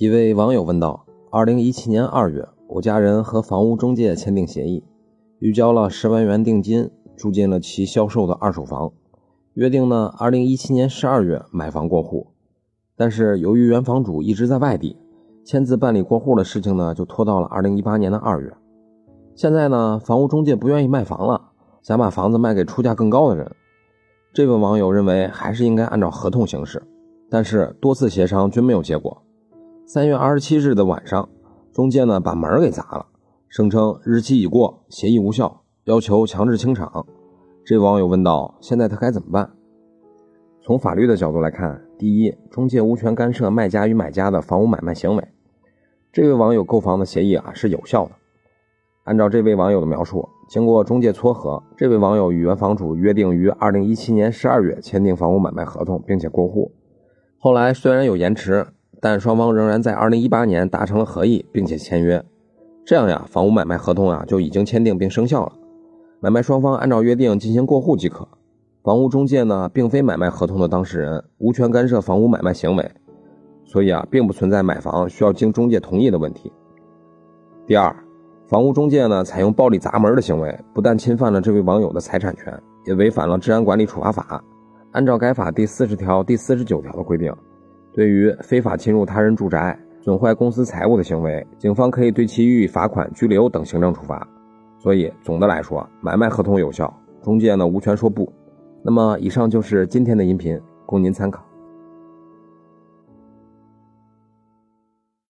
一位网友问道：“二零一七年二月，我家人和房屋中介签订协议，预交了十万元定金，住进了其销售的二手房，约定呢二零一七年十二月买房过户。但是由于原房主一直在外地，签字办理过户的事情呢就拖到了二零一八年的二月。现在呢，房屋中介不愿意卖房了，想把房子卖给出价更高的人。这位网友认为还是应该按照合同行事，但是多次协商均没有结果。”三月二十七日的晚上，中介呢把门给砸了，声称日期已过，协议无效，要求强制清场。这位网友问道：“现在他该怎么办？”从法律的角度来看，第一，中介无权干涉卖家与买家的房屋买卖行为。这位网友购房的协议啊是有效的。按照这位网友的描述，经过中介撮合，这位网友与原房主约定于二零一七年十二月签订房屋买卖合同，并且过户。后来虽然有延迟。但双方仍然在二零一八年达成了合议，并且签约，这样呀，房屋买卖合同啊就已经签订并生效了。买卖双方按照约定进行过户即可。房屋中介呢，并非买卖合同的当事人，无权干涉房屋买卖行为，所以啊，并不存在买房需要经中介同意的问题。第二，房屋中介呢采用暴力砸门的行为，不但侵犯了这位网友的财产权，也违反了治安管理处罚法。按照该法第四十条、第四十九条的规定。对于非法侵入他人住宅、损坏公司财物的行为，警方可以对其予以罚款、拘留等行政处罚。所以，总的来说，买卖合同有效，中介呢无权说不。那么，以上就是今天的音频，供您参考。